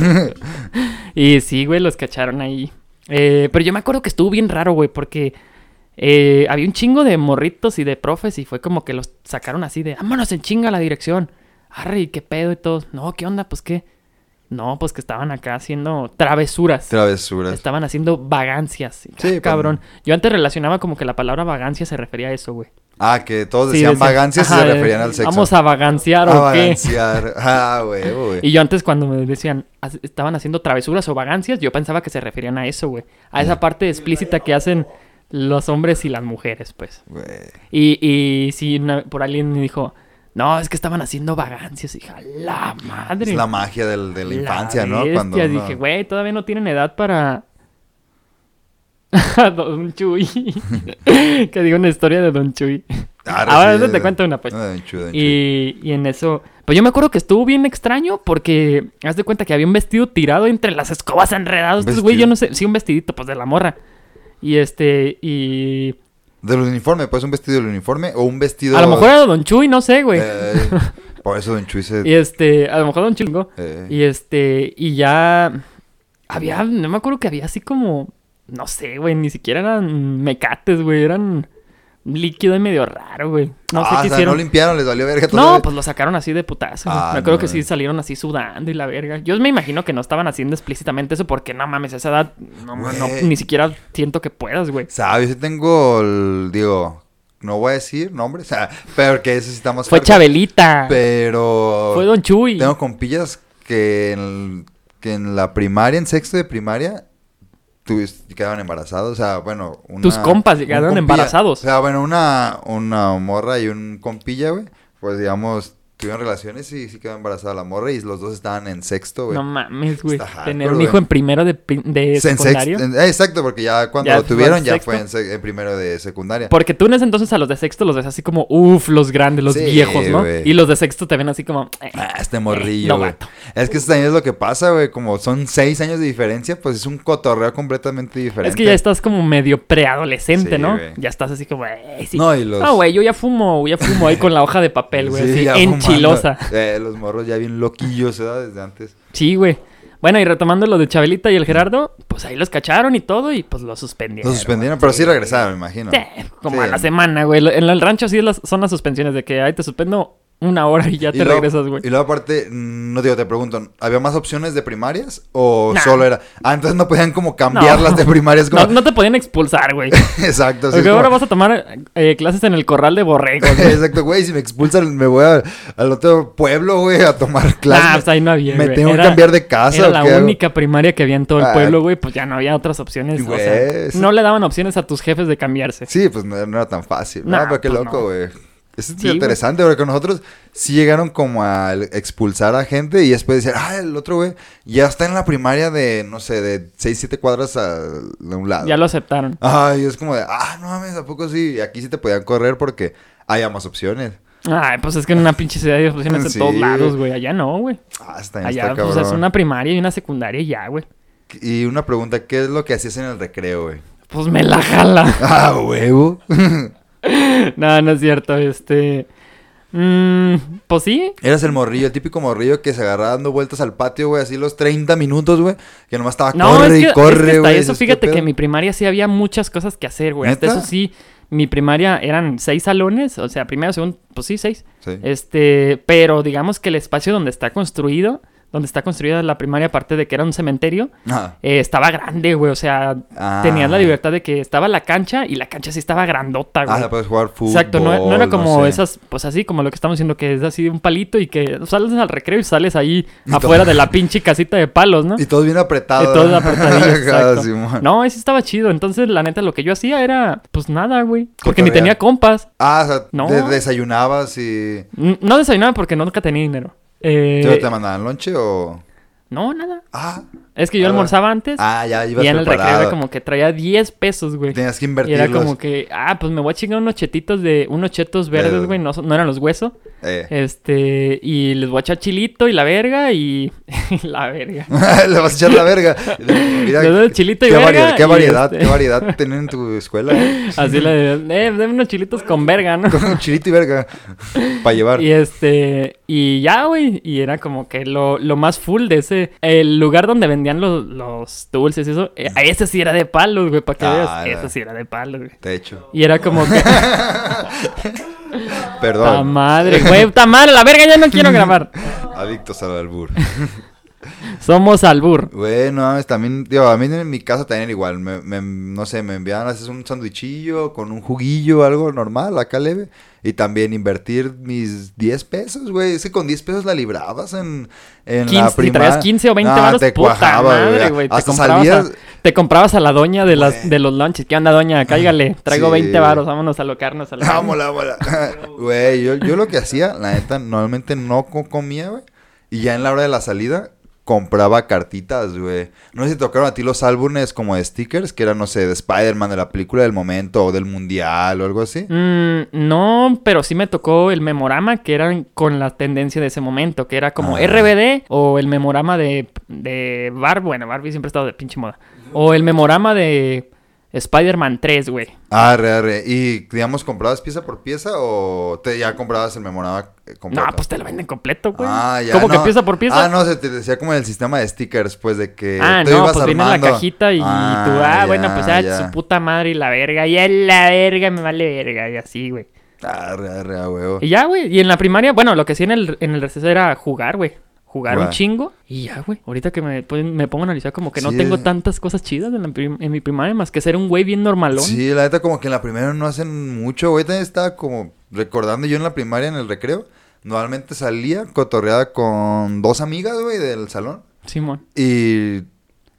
Y sí, güey, los cacharon ahí. Eh, pero yo me acuerdo que estuvo bien raro, güey, porque eh, había un chingo de morritos y de profes y fue como que los sacaron así de, vámonos en chinga la dirección. Arre, ¿y qué pedo y todo. No, ¿qué onda? Pues qué. No, pues que estaban acá haciendo travesuras. Travesuras. Estaban haciendo vagancias. Y, Sí, ah, cabrón. Yo antes relacionaba como que la palabra vagancia se refería a eso, güey. Ah, que todos Sí, decían vagancias y se referían al sexo. Vamos a vaganciar a o qué. vaganciar. Ah, güey, güey. Y yo antes cuando me decían, "Haz- estaban haciendo travesuras o vagancias, yo pensaba que se referían a eso, güey. A esa parte explícita que hacen los hombres y las mujeres, pues. Güey. Y, y si una- por alguien me dijo, no, es que estaban haciendo vagancias. Hija, la madre. Es la magia del- de la infancia, ¿no? bestia. Cuando uno- dije, güey, todavía no tienen edad para... Don Chuy. que diga una historia de Don Chuy. Ah, Ahora sí, te de- cuento una, pues. Ah, de chudo, de chudo. Y, y en eso, pues yo me acuerdo que estuvo bien extraño porque haz de cuenta que había un vestido tirado entre las escobas enredados. Entonces, güey, yo no sé, sí, un vestidito, pues de la morra. Y este, y Del uniforme, pues un vestido del uniforme o un vestido. a lo mejor era Don Chuy, no sé, güey. Eh, Por eso Don Chuy se... Y este, a lo mejor un chingo. eh, Y este, y ya había, no me acuerdo que había así como, no sé, güey, ni siquiera eran mecates, güey, eran líquido y medio raro, güey. No ah, sé qué o sea, hicieron. no limpiaron, les valió verga todo. No, pues lo sacaron así de putazo. Ah, me acuerdo no, que sí salieron así sudando y la verga. Yo me imagino que no estaban haciendo explícitamente eso porque no mames, a esa edad no, ni siquiera siento que puedas, güey. ¿Sabes? Yo tengo, el- digo, no voy a decir nombres, pero que eso más Fue Chabelita. Pero... Fue Don Chuy. Tengo compillas que en, que en la primaria, en sexto de primaria, quedaron embarazados. O sea, bueno, una, Tus compas quedaron compilla- embarazados. O sea, bueno, una, una morra y un compilla, güey. Pues digamos, tuvieron relaciones y sí quedó embarazada la morra y los dos estaban en sexto, güey. No mames, güey. Hardcore, Tener un hijo en primero de, de En sexto- secundario. en- eh, exacto, porque ya cuando Ya lo tuvieron ya fue en, primero de secundaria. Porque tú en ese entonces a los de sexto los ves así como, uff, los grandes, los Sí, viejos, ¿no? Y los de sexto te ven así como, eh, Ah, este morrillo, güey. novato. es que eso también es lo que pasa, güey. Como son seis años de diferencia, pues es un cotorreo completamente diferente. Es que ya estás como medio preadolescente, Sí, ¿no? Ya estás así como, eh, sí. No, y los... No, güey, yo ya fumo, ya fumo ahí con la hoja de papel, güey, Sí, así, Eh, los morros ya bien loquillos, ¿verdad? Desde antes. Sí, güey. Bueno, y retomando lo de Chabelita y el Gerardo, pues ahí los cacharon y todo y pues los suspendieron. Los suspendieron, pero sí regresaron, me imagino. Sí, como Sí. a la semana, güey. En el rancho sí las- son las suspensiones de que ahí te suspendo una hora y ya Y te luego- regresas, güey. Y luego aparte, mm, no digo, te pregunto, ¿había más opciones de primarias o Nah. solo era? Ah, entonces no podían como cambiar No. de primarias como... No, no te podían expulsar, güey. Exacto, sí, Porque ahora vas a tomar eh, clases en el corral de borregos, güey. Exacto, güey, si me expulsan me voy a- al otro pueblo, güey, a tomar clases. Nah, pues ahí no había, me güey. tengo que cambiar de casa. Era ¿o la qué única primaria que había en todo el Ah. pueblo, güey. Pues ya no había otras opciones. o Güey, sea, sí. no le daban opciones a tus jefes de cambiarse. Sí, pues no, no era tan fácil. Nah, no, pero qué pues loco, güey. Es Sí, güey. interesante, porque nosotros sí llegaron como a expulsar a gente y después decir, ah, el otro güey ya está en la primaria de, no sé, de 6, 7 cuadras a, de un lado. Ya lo aceptaron. Ay, es como de, ah, no mames, ¿a poco sí? Y aquí sí te podían correr porque había más opciones. Ay, pues es que en una pinche ciudad hay opciones Sí, todos lados, güey. Allá no, güey. Ah, está, está Allá, pues cabrón. es una primaria y una secundaria y ya, güey. Y una pregunta, ¿qué es lo que hacías en el recreo, güey? Pues me la jala. Ah, huevo. no, no es cierto, este... mm, pues sí. Eras el morrillo, el típico morrillo que se agarraba dando vueltas al patio, güey, así los 30 minutos, güey. Que nomás estaba No, corre es que, y corre, es que hasta güey. eso, dices, ¿qué fíjate que en mi primaria sí había muchas cosas que hacer, güey. Hasta eso sí, mi primaria eran seis salones, o sea, primero, segundo, pues sí, seis. Sí. Este, pero digamos que el espacio donde está construido, donde está construida la primaria, aparte de que era un cementerio, Ah. eh, estaba grande, güey. O sea, Ah. tenías la libertad de que estaba la cancha y la cancha sí estaba grandota, güey. Ah, la puedes jugar fútbol. Exacto, no, no era como sé. esas, pues así como lo que estamos diciendo, que es así un palito y que sales al recreo y sales ahí Y afuera todo- de la pinche casita de palos, ¿no? Y todos bien apretados. Y todo. Simón. No, ese estaba chido. Entonces, la neta, lo que yo hacía era, pues nada, güey. Porque ni tenía compas. Ah, o sea, No. de- desayunabas y... No desayunaba porque nunca tenía dinero. Eh, ¿Te, mandaban lonche o...? no, nada. Ah, Es que yo Ah, almorzaba antes ah ya ibas y en el recreo era como que traía 10 pesos, güey. Tenías que Y invertirlos. era como que, ah, pues me voy a chingar unos chetitos de, unos chetos verdes, güey, no, no eran los huesos. Eh. Este, y les voy a echar chilito y la verga y la verga. Le vas a echar la verga. Mira, chilito y qué, verga. variedad, qué y variedad, este- qué variedad tienen en tu escuela. eh. Así le eh, dame unos chilitos con verga, ¿no? Con un chilito y verga. Para llevar. Y este, y ya, güey, y era como que lo, lo más full de ese, el lugar donde vendían los, los dulces y eso, eh, ese sí era de palos, güey, para que Ah, veas, ese sí era de palos, güey. De hecho. Y era como que, Perdón. ta madre, güey, ta madre, la verga, ya no quiero grabar. Adictos al albur. Somos albur. Güey, no mames, también, digo, a mí en mi casa también era igual. Me, me- no sé, me enviaban a hacer un sandwichillo con un juguillo, algo normal, acá leve. Y también invertir mis 10 pesos, güey. Es que con 10 pesos la librabas en, en 15, la si traías 15 o 20 No, varos, te puta cuajaba, madre, güey. Te comprabas, salías... a, te comprabas a la doña de, las, de los lunches. ¿Qué onda, doña? Cáigale. Traigo Sí. 20 varos. Vámonos a locarnos a la Vámonos, vámonos. Güey, yo, yo lo que hacía, la neta, normalmente no co- comía, güey. Y ya en la hora de la salida, compraba cartitas, güey. No sé si tocaron a ti los álbumes como de stickers, que eran, no sé, de Spider-Man, de la película del momento, o del mundial, o algo así. Mm, no, pero sí me tocó el memorama que eran con la tendencia de ese momento, que era como Ah. RBD o el memorama de, de Barbie. Bueno, Barbie siempre ha estado de pinche moda. O el memorama de, Spider-Man 3, güey. Arre, arre. ¿Y, digamos, comprabas pieza por pieza o te ya comprabas el memorama eh, completo? No, pues te lo venden completo, güey. Ah, ya. ¿Cómo que pieza por pieza? Ah, no, se te decía como el sistema de stickers, pues, de que Ah, tú no, ibas pues viene en la armando. cajita y tú, ah, bueno, pues ya, ya. su puta madre y la verga, y la verga, me vale verga, y así, güey. Arre, arre, a huevo. Y ya, güey, y en la primaria, bueno, lo que sí en el, en el receso era jugar, güey. Jugar un chingo y ya, güey. Ahorita que me, pues, me pongo a analizar como que no tengo eh. tantas cosas chidas en, la en mi primaria más que ser un güey bien normalón. Sí, la neta, como que en la primaria no hacen mucho. Güey, también estaba como recordando yo en la primaria, en el recreo. Normalmente salía cotorreada con dos amigas, güey, del salón. Simón. Y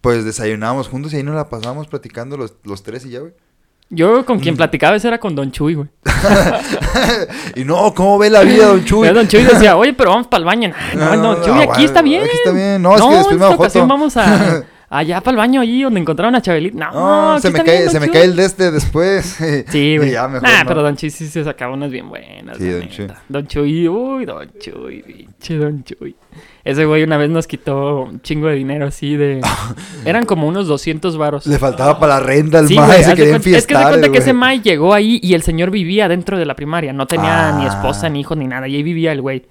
pues desayunábamos juntos y ahí nos la pasábamos platicando los, los tres y ya, güey. Yo con Mm. quien platicaba ese era con Don Chuy, güey. y no, ¿cómo ve la vida, don Chuy? Don Chuy decía, oye, pero vamos para el baño. No, no, Don Chuy, ah, aquí bueno, está bien. Aquí está bien. No, es que después en me esta ocasión vamos a, allá para el baño, allí donde encontraron a Chabelita. No, No, se me cae, se me cae el de este después. Sí, güey. Nah, no. pero Don Chuy sí se sacaba unas bien buenas. Sí, Don. Chuy. Don Chuy, uy, Don Chuy, pinche Don Chuy. Ese güey una vez nos quitó un chingo de dinero así de... Eran como unos 200 varos. Le faltaba para la renta al Sí, mae, se quería es que se cuenta que ese May llegó ahí y el señor vivía dentro de la primaria. No tenía ni Ah. esposa, ni hijos, ni nada. Y ahí vivía el güey.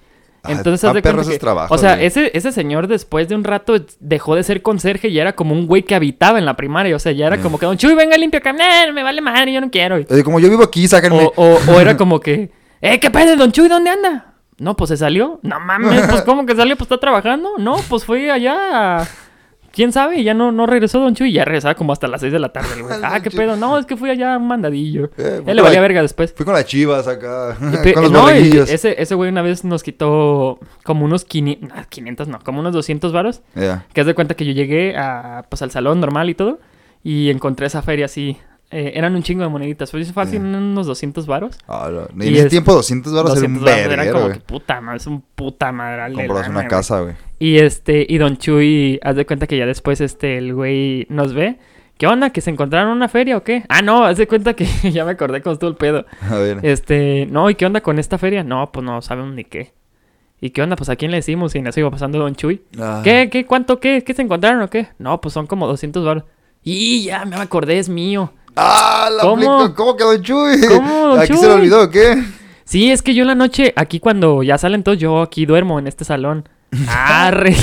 Entonces, ah, perros que, o sea, güey. ese, ese señor después de un rato dejó de ser conserje y era como un güey que habitaba en la primaria. O sea, ya era Mm. como que, Don Chuy, venga, limpia acá. "Nah, me vale madre, yo no quiero. Y- como yo vivo aquí, sáquenme. o, o, o era como que, eh, ¿qué pedo, Don Chuy? ¿Dónde anda? No, pues se salió. No mames, pues ¿cómo que salió? Pues está trabajando. No, pues fue allá. a- ¿Quién sabe? Y ya no, no regresó Don Chuy. Ya regresaba como hasta las 6 de la tarde, el güey. Ah, qué pedo. No, es que fui allá un mandadillo. Eh, Él le valía verga después. Fui con las chivas acá, con los no, y borreguillos. ese, ese güey una vez nos quitó como unos 500, ah, 500 no, como unos 200 varos. Ya. Que haz de cuenta que yo llegué a, pues, al salón normal y todo. Y encontré esa feria así. Eh, eran un chingo de moneditas. Fue fácil, unos 200 varos. Ah, no. Y En ese es- tiempo 200 baros era un 200 varos, era verguero, como que puta madre, es un puta Comprabas lana, una casa, güey. Y este, y Don Chuy, haz de cuenta que ya después este, el güey nos ve. ¿Qué onda? ¿Que se encontraron en una feria o qué? Ah, no, haz de cuenta que ya me acordé con todo el pedo. A ver. Este, no, ¿y qué onda con esta feria? No, pues no sabemos ni qué. ¿Y qué onda? Pues a quién le decimos y nos iba pasando Don Chuy. Ah. ¿Qué, qué, cuánto, qué, qué se encontraron o qué? No, pues son como 200 baros. Y ya me acordé, es mío. ¡Ah! La ¿Cómo? aplico. ¿Cómo que Don Chuy? ¿Cómo, Don ¿Aquí se le olvidó qué? Sí, es que yo en la noche, aquí cuando ya salen todos, yo aquí duermo en este salón. Arre.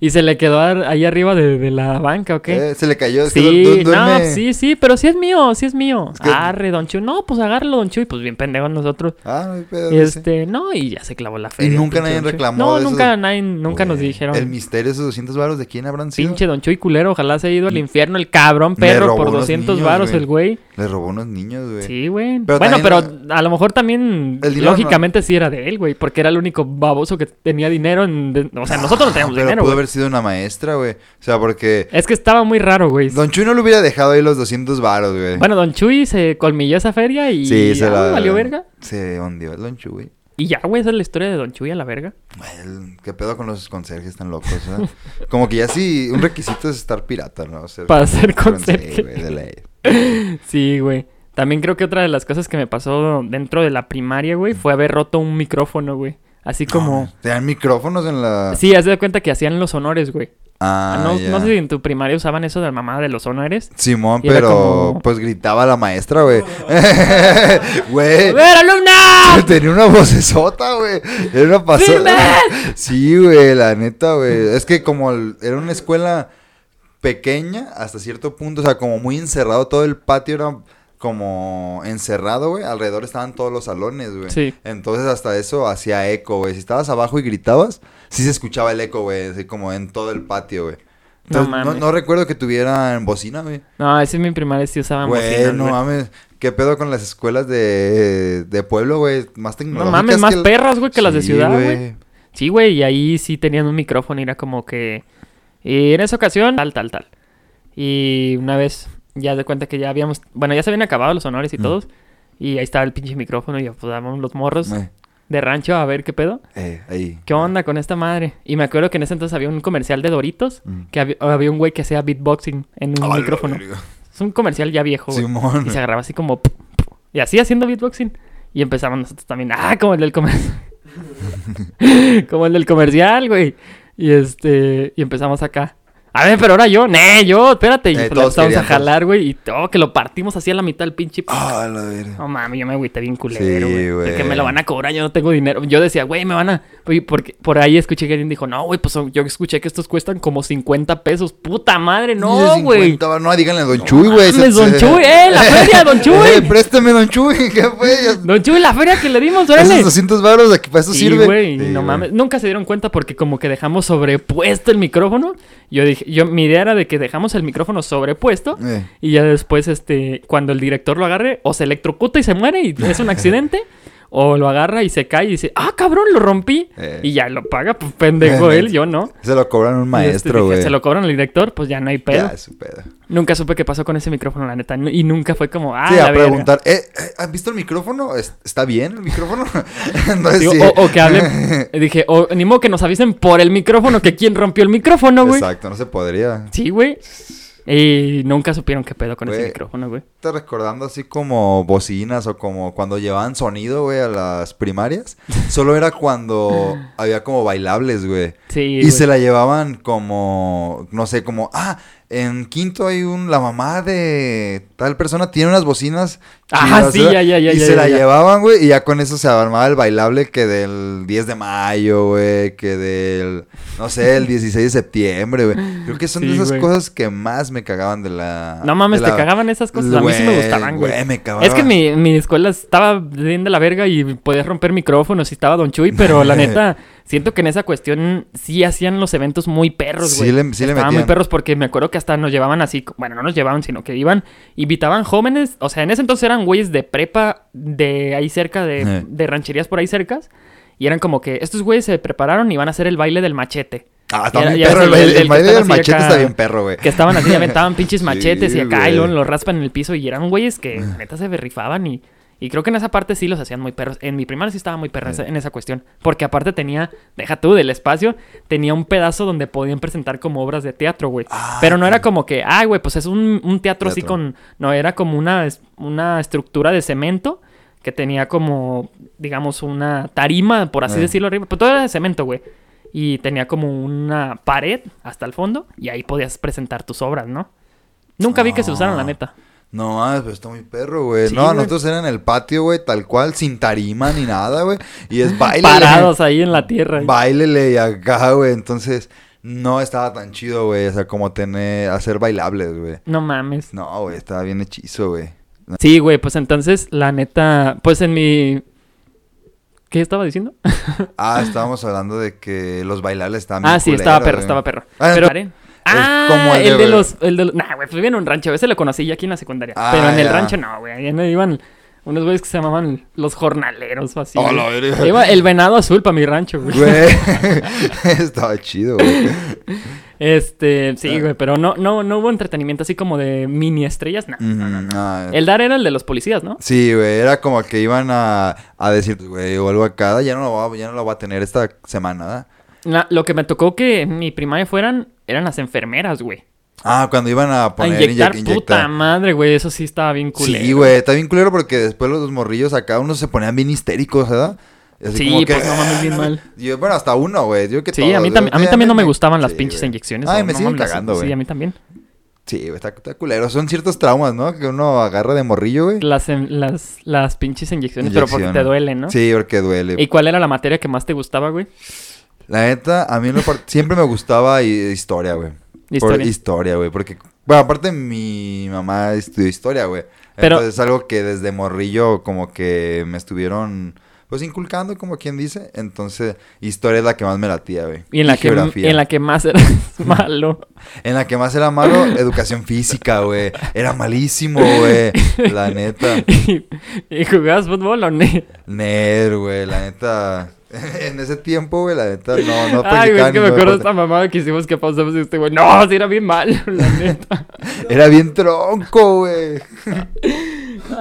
Y se le quedó ahí arriba de, de la banca, ¿o qué? Eh, se le cayó. Es Sí, du- du- no, sí, sí, pero sí es mío, sí es mío. Es que- Arre, Don Chuy. No, pues agárralo, Don Chuy. Pues bien pendejos nosotros. Ah, no hay pedo. Y este, no, y ya se clavó la feria. nunca pinche nadie reclamó No, de esos- nunca, nadie, nunca nos Güey, dijeron. El misterio de esos 200 baros, ¿de quién habrán sido? Pinche Don Chuy culero, ojalá se haya ido al infierno el cabrón perro por unos 200 niños, varos güey. el güey. Le robó unos niños, güey. Sí, güey. Pero bueno, pero a lo mejor también lógicamente sí era de él, güey, porque era el único baboso que tenía dinero en... O sea, nosotros no teníamos Pero dinero, güey. Sido una maestra, güey. O sea, porque Es que estaba muy raro, güey. Don Chuy no le hubiera dejado ahí los 200 varos, güey. Bueno, Don Chuy se colmilló esa feria y sí, se la... valió verga. Se hundió el Don Chuy. Y ya, güey, esa es la historia de Don Chuy a la verga. El- ¿Qué pedo con los conserjes tan locos, eh? Como que ya sí, un requisito es estar pirata, ¿no? Ser- Para ser conserje. güey. Sí, güey. También creo que otra de las cosas que me pasó dentro de la primaria, güey, fue haber roto un micrófono, güey. Así como... ¿Tenían micrófonos en la...? Sí, haz de cuenta que hacían los honores, güey. Ah, no, ya. no sé si en tu primaria usaban eso de la mamá de los honores. Simón, pero como- pues gritaba la maestra, güey. Güey. ¡A ver, alumna! Tenía una vocesota, güey. Era una pasada. Sí, güey, la neta, güey. Es que como el- era una escuela pequeña hasta cierto punto, o sea, como muy encerrado, todo el patio era como encerrado, güey. Alrededor estaban todos los salones, güey. Sí. Entonces hasta eso hacía eco, güey. Si estabas abajo y gritabas, sí se escuchaba el eco, güey, así como en todo el patio, güey. No Entonces, no, no recuerdo que tuvieran bocina, güey. No, ese en mi primaria sí usaban Güey, bocinas, no güey. mames. ¿Qué pedo con las escuelas de, de pueblo, güey? Más No tecnológicas. mames, más que perras, güey, que las de ciudad, güey. Sí, güey, y ahí sí tenían un micrófono y era como que... Y en esa ocasión, tal, tal, tal. Y una vez, ya de cuenta que ya habíamos... Bueno, ya se habían acabado los honores y Mm. todos. Y ahí estaba el pinche micrófono y ya pues los morros Eh, de rancho a ver qué pedo. eh, ahí. ¿Qué onda con esta madre? Y me acuerdo que en ese entonces había un comercial de Doritos. Mm. Que había, había un güey que hacía beatboxing en un micrófono. Es un comercial ya viejo. Simón. Y se agarraba así como... Y así haciendo beatboxing. Y empezamos nosotros también. Ah, como el del comercial. como el del comercial, güey. Y este... Y empezamos acá. A ver, pero ahora yo, ne, yo, espérate. Y Eh, lo empezamos a jalar, güey. Y oh, que lo partimos así a la mitad del pinche. Ah, la verga. No mames, yo me agüité bien culero, Sí, güey. güey. De que me lo van a cobrar, yo no tengo dinero. Yo decía, güey, me van a. Oye, porque por ahí escuché que alguien dijo, no, güey, pues yo escuché que estos cuestan como 50 pesos. Puta madre, no, güey. 50 va- No, díganle a Don Chuy, güey. Don Chuy, eh, la feria, Don Chuy. Eh, préstame, Don Chuy. ¿Qué fue? Don Chuy, la feria que le dimos, órale. Esos 200 baros, aquí para eso Sí, sirve. Sí, no mames. Nunca se dieron cuenta porque como que dejamos sobrepuesto el micrófono. Yo dije, yo, mi idea era de que dejamos el micrófono sobrepuesto. Eh. Y ya después, este, cuando el director lo agarre, o se electrocuta y se muere y es un accidente. o lo agarra y se cae y dice, ah, cabrón, lo rompí. Eh. Y ya lo paga, pues pendejo él, yo no. Se lo cobran un este, maestro, güey. se lo cobran al director, pues ya no hay pedo. Ya, es su pedo. Nunca supe qué pasó con ese micrófono, la neta. Y nunca fue como, ah, sí, la a verga. preguntar, eh, eh, ¿han visto el micrófono? ¿Es- ¿Está bien el micrófono? Entonces, Digo, sí. o, o que hablen. Dije, o ni modo que nos avisen por el micrófono que quién rompió el micrófono, güey. Exacto, no se podría. Sí, güey. Y nunca supieron qué pedo con ese micrófono, güey. Estás recordando así como bocinas o como cuando llevaban sonido, güey, a las primarias. Solo era cuando había como bailables, güey. Sí. Y güey. se la llevaban como, no sé, como, ah, en quinto hay un, la mamá de tal persona tiene unas bocinas. Ah, chidas, sí, ya, ya, ya, Y ya, se ya, la ya. llevaban, güey, y ya con eso se armaba el bailable que del 10 de mayo, güey, que del, no sé, el 16 de septiembre, güey. Creo que son de esas güey. cosas que más me cagaban de la... No mames, te cagaban esas cosas. A mí sí me gustaban, güey. güey, me cagaba. Es que mi, mi escuela estaba bien de la verga y podías romper micrófonos y estaba Don Chuy, pero la neta, siento que en esa cuestión sí hacían los eventos muy perros, Sí güey. le- sí le Estaban muy perros porque me acuerdo que hasta nos llevaban así, bueno, no nos llevaban, sino que iban, invitaban jóvenes, o sea, en ese entonces eran güeyes de prepa de ahí cerca, de, Eh. de rancherías por ahí cercas, y eran como que estos güeyes se prepararon y van a hacer el baile del machete. Ah, está bien perro. El, el- baile- el el que baile están del machete acá, está bien perro, güey. Que estaban así, aventaban pinches Sí, machetes y acá, y luego los raspan en el piso y eran güeyes que neta se berrifaban y, y creo que en esa parte sí los hacían muy perros. En mi primaria sí estaba muy perra en esa cuestión. Porque aparte tenía, deja tú, del espacio, tenía un pedazo donde podían presentar como obras de teatro, güey. Ah, Pero no era como que, ay, güey, pues es un, un teatro, así con... No, era como una, una estructura de cemento que tenía como, digamos, una tarima, por así Eh. decirlo, arriba. Pero todo era de cemento, güey. Y tenía como una pared hasta el fondo y ahí podías presentar tus obras, ¿no? Nunca vi que se usaran, la Ah. neta. No, ah, pero está muy perro, güey. Sí, no, güey. nosotros era en el patio, güey, tal cual, sin tarima ni nada, güey. Y es baile. Parados ahí en la tierra. Bailele y acá, güey. Entonces, no estaba tan chido, güey. O sea, como tener, hacer bailables, güey. No mames. No, güey, estaba bien hechizo, güey. Sí, güey, pues entonces, la neta, pues en mi... ¿Qué estaba diciendo? Ah, estábamos hablando de que los bailables estaban ah, sí, estaba perro, güey. estaba perro. Ah, Pero... Ah, como el el, de- de los... El de los... Nah, güey, pues viví en un rancho. A veces lo conocí ya aquí en la secundaria. Ah, pero en el rancho no, güey. Ahí no iban unos güeyes que se llamaban los jornaleros o así. Oh, la. Iba el venado azul para mi rancho, güey. Güey, estaba chido, güey. Este, Ah. sí, güey, pero no, no, no hubo entretenimiento así como de mini estrellas, no. Ujú, ah, El dar era el de los policías, ¿no? Sí, güey, era como que iban a, a decir, güey, o algo acá, ya no lo va, ya no lo va a tener esta semana, ¿verdad? La- lo que me tocó que mi primaria fueran eran las enfermeras, güey. Ah, cuando iban a A poner inyectar, inyec- puta madre, güey, eso sí estaba bien culero. Sí, güey, está bien culero porque después los morrillos acá unos se ponían bien histéricos, ¿verdad? Así Sí, como que, pues, no mames, bien "Ah, mal". Yo, bueno, hasta uno, güey. Yo que Sí, todos, a mí, tam- a mí también no me gustaban las sí, pinches inyecciones. Ay, me no siguen mames, cagando, güey. Sí, a mí también. Sí, güey, está, está culero. Son ciertos traumas, ¿no? Que uno agarra de morrillo, güey. Las, las, las pinches inyecciones, pero porque te duelen, ¿no? Sí, porque duele. ¿Y cuál era la materia que más te gustaba, güey? La neta, a mí en lo par- siempre me gustaba hi- historia, güey. Por Historia. historia, güey. Porque, bueno, aparte mi mamá estudió historia, güey. Pero- Entonces es algo que desde morrillo como que me estuvieron, pues, inculcando, como quien dice. Entonces, historia es la que más me latía, güey. Y en la, que, geografía. en la que más eras malo. En la que más era malo, educación física, güey. Era malísimo, güey. La neta. ¿Y, y jugabas fútbol o no? Ner, güey. La neta. En ese tiempo, güey, la neta, no, no Ay, güey, es que me acuerdo de esta mamada que hicimos que pausamos y este güey. No, sí era bien malo, la neta. Era bien tronco, güey.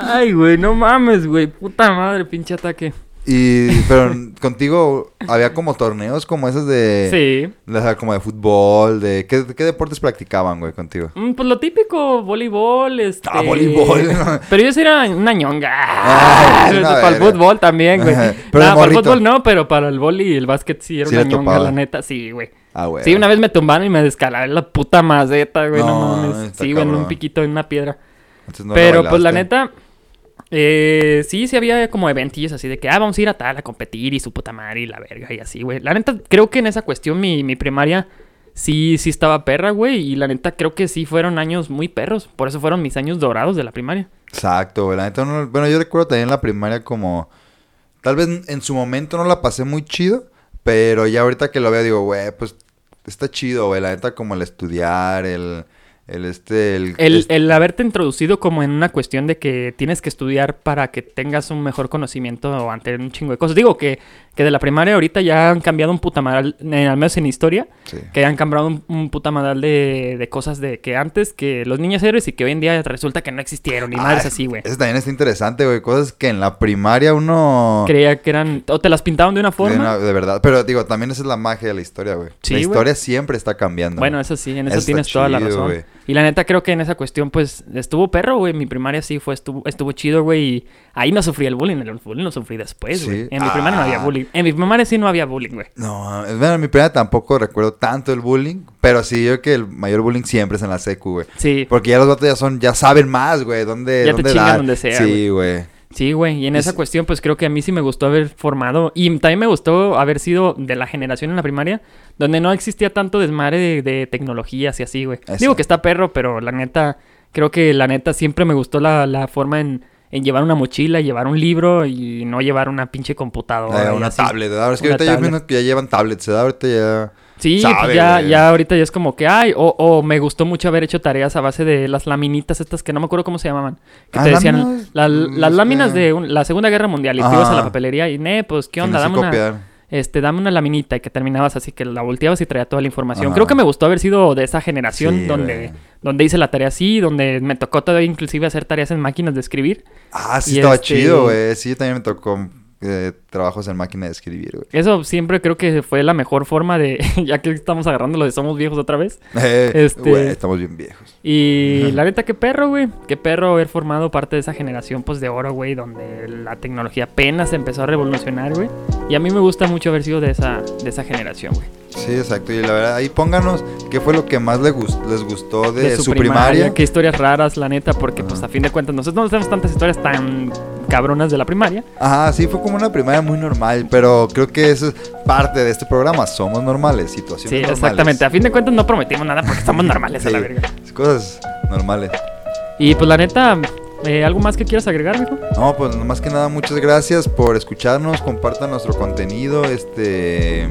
Ay, güey, no mames, güey. Puta madre, pinche ataque. Y, pero contigo había como torneos como esos de... Sí. O sea, como de fútbol, de... ¿Qué, qué deportes practicaban, güey, contigo? Mm, Pues lo típico, voleibol, este... Ah, voleibol. Pero yo sí era una ñonga. Ah, una para el fútbol también, güey. Pero para el fútbol no, pero para el voli y el básquet sí era Sí una ñonga, la neta. Sí, güey. Ah, güey. Sí, una vez me tumbaron y me descalabré la puta maceta, güey. No, No, mames. Sí, güey, en un piquito, en una piedra. No Pero pues la neta, eh, sí, sí había como eventillos así de que, ah, vamos a ir a tal a competir y su puta madre y la verga y así, güey. La neta, creo que en esa cuestión mi, mi primaria sí, sí estaba perra, güey. Y la neta, creo que sí fueron años muy perros. Por eso fueron mis años dorados de la primaria. Exacto, güey. La neta, no- bueno, yo recuerdo también la primaria como... Tal vez en su momento no la pasé muy chido, pero ya ahorita que lo veo digo, güey, pues está chido, güey. La neta, como el estudiar, el... El este... El, El, este- el haberte introducido como en una cuestión de que tienes que estudiar para que tengas un mejor conocimiento ante un chingo de cosas. Digo que, que de la primaria ahorita ya han cambiado un puta madral, eh, al menos en historia, Sí. que han cambiado un, un puta madral de, de cosas de que antes, que los niños héroes y que hoy en día resulta que no existieron, y madres Ay, así, güey. Eso también está interesante, güey. Cosas que en la primaria uno... Creía que eran, o te las pintaban de una de, forma. una- de verdad. Pero digo, también esa es la magia de la historia, güey. Sí, la historia siempre está cambiando. Bueno, eso sí, en Eso tienes toda la razón. güey. Y la neta creo que en esa cuestión, pues, estuvo perro, güey. Mi primaria sí fue, estuvo, estuvo chido, güey. Y ahí no sufrí el bullying. El bullying lo sufrí después, güey. Sí. En mi primaria no había Ah. bullying. En mi primaria sí no había bullying, güey. No, bueno, en mi primaria tampoco recuerdo tanto el bullying, pero sí yo creo que el mayor bullying siempre es en la secu, güey. Sí, Porque ya los vatos ya son, ya saben más, güey, dónde, Ya te dónde chingan dar. donde sea, Sí, güey. Sí, güey. Y en esa cuestión, pues creo que a mí sí me gustó haber formado. Y también me gustó haber sido de la generación en la primaria, donde no existía tanto desmadre de, de tecnologías y así, güey. Eso. Digo que está perro, pero la neta, creo que la neta siempre me gustó la, la forma en, en llevar una mochila, llevar un libro y no llevar una pinche computadora. Eh, una tablet, ¿verdad? Es que ahorita yo que ya llevan tablets, ¿verdad? Ahorita ya... Sí, Sabe, pues ya, güey. ya ahorita ya es como que, ay, o, o me gustó mucho haber hecho tareas a base de las laminitas estas que no me acuerdo cómo se llamaban. Que Ah, te decían, láminas, la- mm, las láminas de un- la Segunda Guerra Mundial y te ibas a la papelería y, ne, pues, ¿qué onda? Dame una, este, dame una laminita y que terminabas así que la volteabas y traía toda la información. Ajá. Creo que me gustó haber sido de esa generación Sí, donde, donde hice la tarea así, donde me tocó todavía inclusive hacer tareas en máquinas de escribir. Ah, sí Y estaba este- chido, güey. Sí, también me tocó eh, trabajos en máquina de escribir, güey. Eso siempre creo que fue la mejor forma de, ya que estamos agarrando lo de somos viejos otra vez. Eh, Este- Güey, estamos bien viejos. Y la neta, qué perro, güey. Qué perro haber formado parte de esa generación, pues, de oro, güey, donde la tecnología apenas empezó a revolucionar, güey. Y a mí me gusta mucho haber sido de esa, de esa generación, güey. Sí, exacto. Y la verdad, ahí pónganos qué fue lo que más les, gus- les gustó de, su, primaria. Qué historias raras, la neta, porque, pues, a fin de cuentas, nosotros no tenemos tantas historias tan cabronas de la primaria. Ajá, sí, fue como una primaria muy normal, pero creo que eso es parte de este programa. Somos normales, situaciones Sí, normales. exactamente. A fin de cuentas, no prometimos nada porque estamos normales a la Sí, verga. Cosas normales. Y, pues, la neta, eh, ¿algo más que quieras agregar, mijo? No, pues más que nada, muchas gracias por escucharnos, compartan nuestro contenido, este,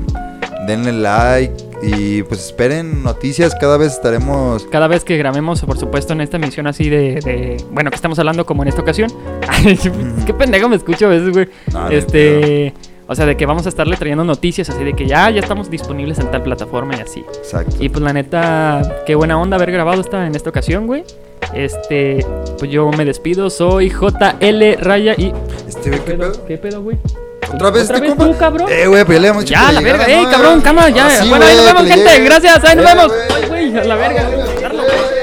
denle like y pues esperen noticias, cada vez estaremos... cada vez que grabemos, por supuesto, en esta emisión así de, de- bueno, que estamos hablando como en esta ocasión. Qué pendejo me escucho a veces, güey. No, no este, o sea, de que vamos a estarle trayendo noticias así de que ya, ya estamos disponibles en tal plataforma y así. Exacto. Y pues la neta, qué buena onda haber grabado esta en esta ocasión, güey. Este, pues yo me despido, soy JL Raya y Este, güey, ¿qué pedo? ¿Qué pedo, güey? ¿Otra vez ¿Otra este vez compa? tú, cabrón? Eh, güey, pues ya le hemos dicho Ya, la verga, ¿no? cabrón, cámara, ya. Bueno, ahí nos vemos, que gente. Gracias, ahí nos Eh, vemos. Ay, güey, a la verga, güey.